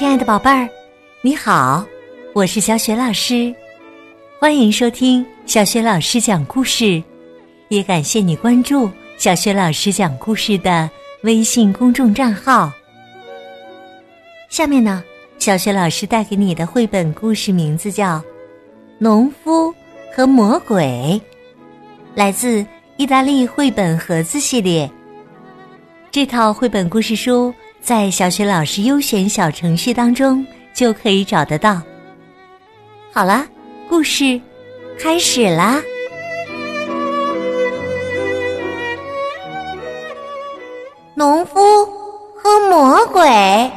亲爱的宝贝儿，你好，我是小雪老师，欢迎收听小雪老师讲故事，也感谢你关注小雪老师讲故事的微信公众账号。下面呢，小雪老师带给你的绘本故事名字叫《农夫和魔鬼》，来自意大利绘本盒子系列。这套绘本故事书在小学老师优选小程序当中就可以找得到。好了，故事开始啦！农夫和魔鬼。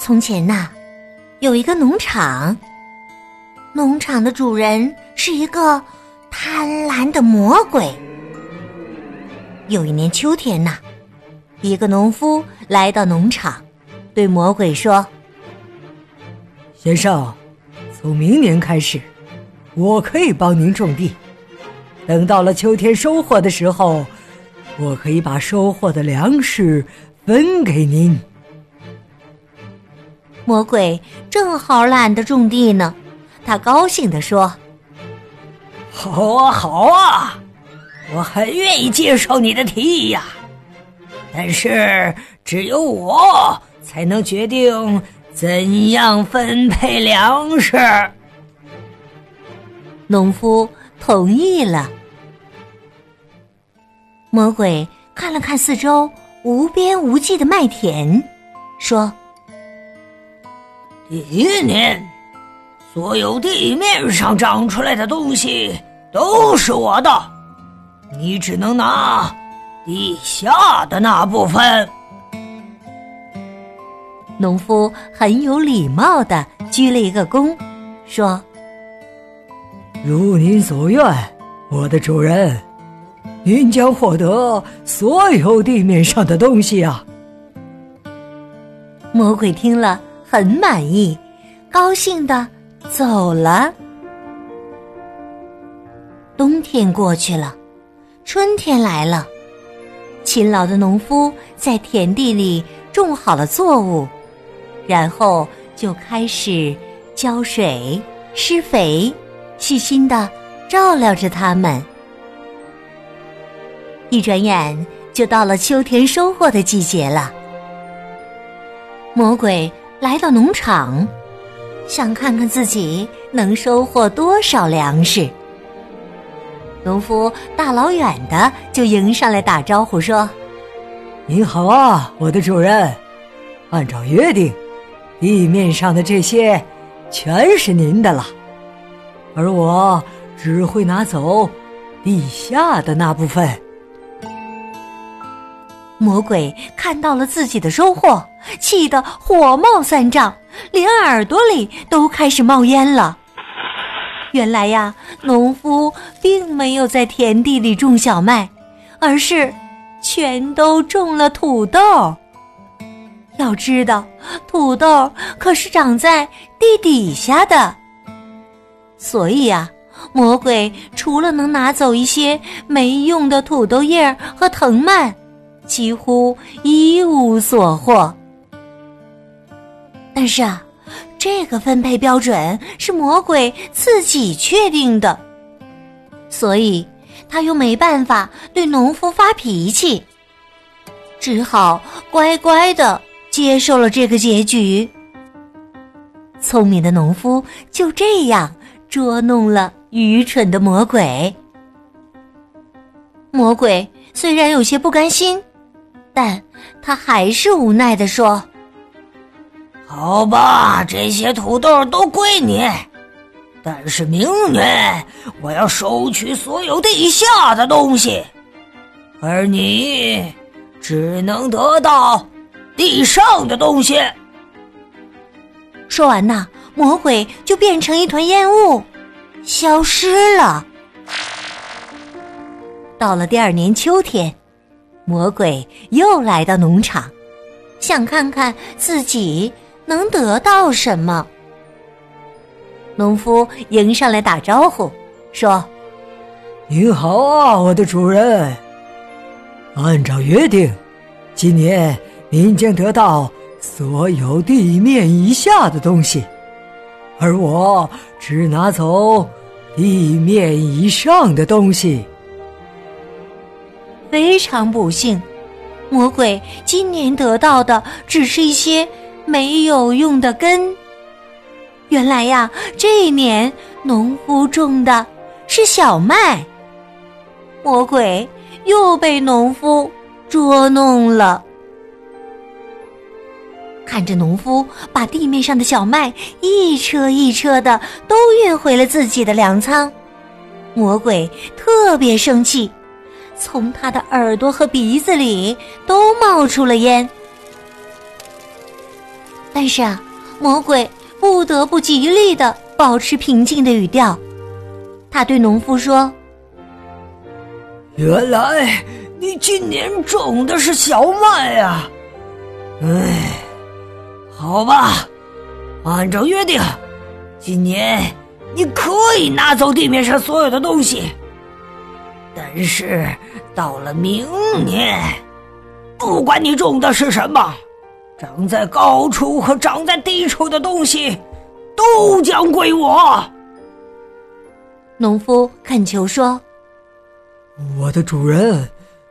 从前呐，有一个农场，农场的主人是一个。贪婪的魔鬼。有一年秋天呐，一个农夫来到农场，对魔鬼说：“先生，从明年开始，我可以帮您种地。等到了秋天收获的时候，我可以把收获的粮食分给您。”魔鬼正好懒得种地呢，他高兴地说。好啊，好啊，我很愿意接受你的提议呀。但是只有我才能决定怎样分配粮食。农夫同意了。魔鬼看了看四周无边无际的麦田，说：“第一年，所有地面上长出来的东西。”都是我的，你只能拿地下的那部分。农夫很有礼貌的鞠了一个躬，说：“如您所愿，我的主人，您将获得所有地面上的东西啊。”魔鬼听了很满意，高兴的走了。冬天过去了，春天来了。勤劳的农夫在田地里种好了作物，然后就开始浇水、施肥，细心的照料着它们。一转眼就到了秋天收获的季节了。魔鬼来到农场，想看看自己能收获多少粮食。农夫大老远的就迎上来打招呼说：“您好啊，我的主人。按照约定，地面上的这些全是您的了，而我只会拿走地下的那部分。”魔鬼看到了自己的收获，气得火冒三丈，连耳朵里都开始冒烟了。原来呀，农夫并没有在田地里种小麦，而是全都种了土豆。要知道，土豆可是长在地底下的。所以呀，魔鬼除了能拿走一些没用的土豆叶和藤蔓，几乎一无所获。但是啊。这个分配标准是魔鬼自己确定的，所以他又没办法对农夫发脾气，只好乖乖的接受了这个结局。聪明的农夫就这样捉弄了愚蠢的魔鬼。魔鬼虽然有些不甘心，但他还是无奈的说。好吧，这些土豆都归你，但是明年我要收取所有地下的东西，而你只能得到地上的东西。说完呐，魔鬼就变成一团烟雾，消失了。到了第二年秋天，魔鬼又来到农场，想看看自己。能得到什么？农夫迎上来打招呼，说：“您好啊，我的主人。按照约定，今年您将得到所有地面以下的东西，而我只拿走地面以上的东西。非常不幸，魔鬼今年得到的只是一些没有用的根。原来呀，这一年农夫种的是小麦。魔鬼又被农夫捉弄了。看着农夫把地面上的小麦一车一车的都运回了自己的粮仓，魔鬼特别生气，从他的耳朵和鼻子里都冒出了烟。但是啊，魔鬼。不得不极力的保持平静的语调，他对农夫说：“原来你今年种的是小麦呀，哎，好吧，按照约定，今年你可以拿走地面上所有的东西，但是到了明年，不管你种的是什么。”长在高处和长在低处的东西，都将归我。农夫恳求说：“我的主人，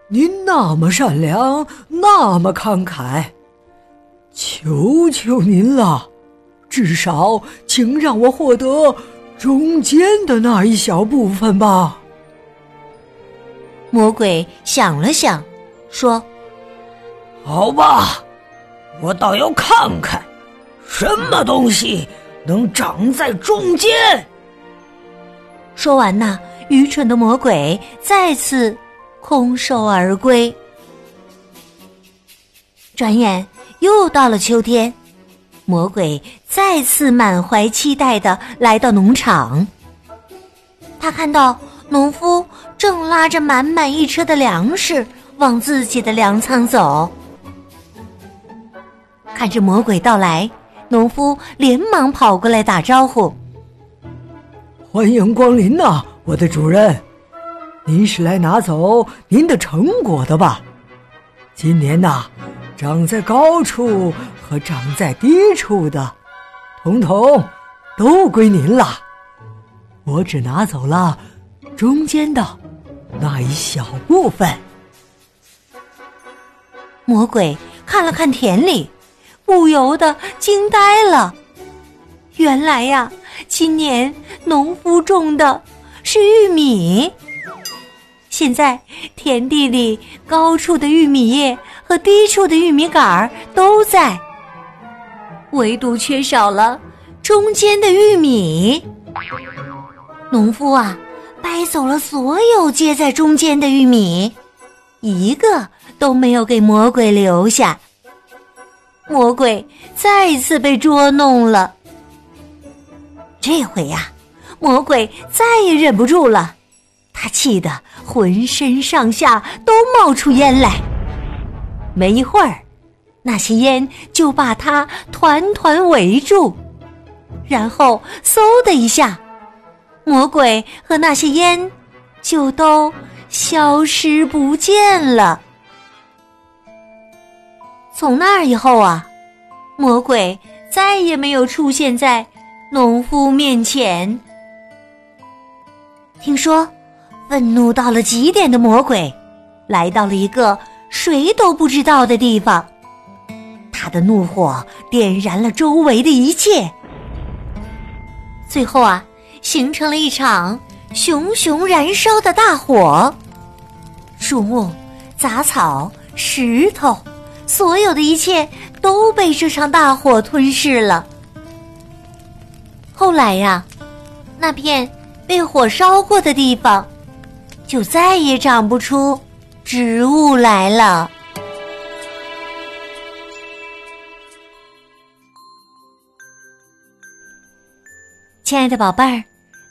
您那么善良，那么慷慨，求求您了，至少请让我获得中间的那一小部分吧。”魔鬼想了想，说：“好吧。”我倒要看看，什么东西能长在中间。说完呢，愚蠢的魔鬼再次空手而归。转眼又到了秋天，魔鬼再次满怀期待的来到农场。他看到农夫正拉着满满一车的粮食往自己的粮仓走。看着魔鬼到来，农夫连忙跑过来打招呼：“欢迎光临呐，我的主人！您是来拿走您的成果的吧？今年呐，长在高处和长在低处的，统统都归您了。我只拿走了中间的那一小部分。”魔鬼看了看田里。不由得惊呆了。原来呀，今年农夫种的是玉米。现在田地里高处的玉米叶和低处的玉米杆儿都在，唯独缺少了中间的玉米。农夫啊，掰走了所有接在中间的玉米，一个都没有给魔鬼留下。魔鬼再次被捉弄了。这回呀，魔鬼再也忍不住了，他气得浑身上下都冒出烟来。没一会儿，那些烟就把他团团围住，然后嗖的一下，魔鬼和那些烟就都消失不见了。从那以后啊，魔鬼再也没有出现在农夫面前。听说，愤怒到了极点的魔鬼，来到了一个谁都不知道的地方。他的怒火点燃了周围的一切，最后啊，形成了一场熊熊燃烧的大火。树木、杂草、石头。所有的一切都被这场大火吞噬了。后来呀，那片被火烧过的地方，就再也长不出植物来了。亲爱的宝贝儿，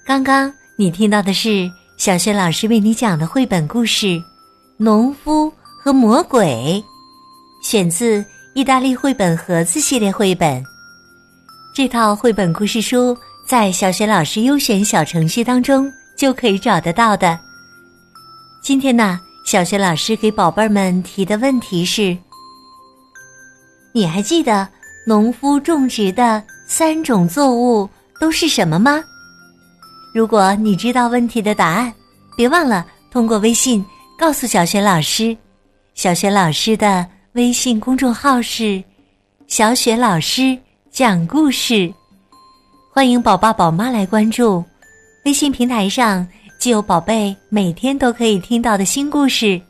刚刚你听到的是小轩老师为你讲的绘本故事《农夫和魔鬼》。选自意大利绘本盒子系列绘本，这套绘本故事书在小学老师优选小程序当中就可以找得到的。今天呢，小学老师给宝贝儿们提的问题是：你还记得农夫种植的三种作物都是什么吗？如果你知道问题的答案，别忘了通过微信告诉小学老师。小学老师的微信公众号是“小雪老师讲故事”，欢迎宝爸宝妈来关注。微信平台上既有宝贝每天都可以听到的新故事，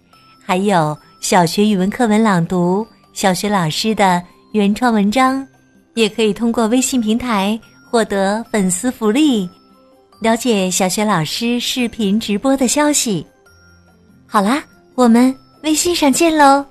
还有小学语文课文朗读、小学老师的原创文章，也可以通过微信平台获得粉丝福利，了解小学老师视频直播的消息。好啦，我们。微信上见喽。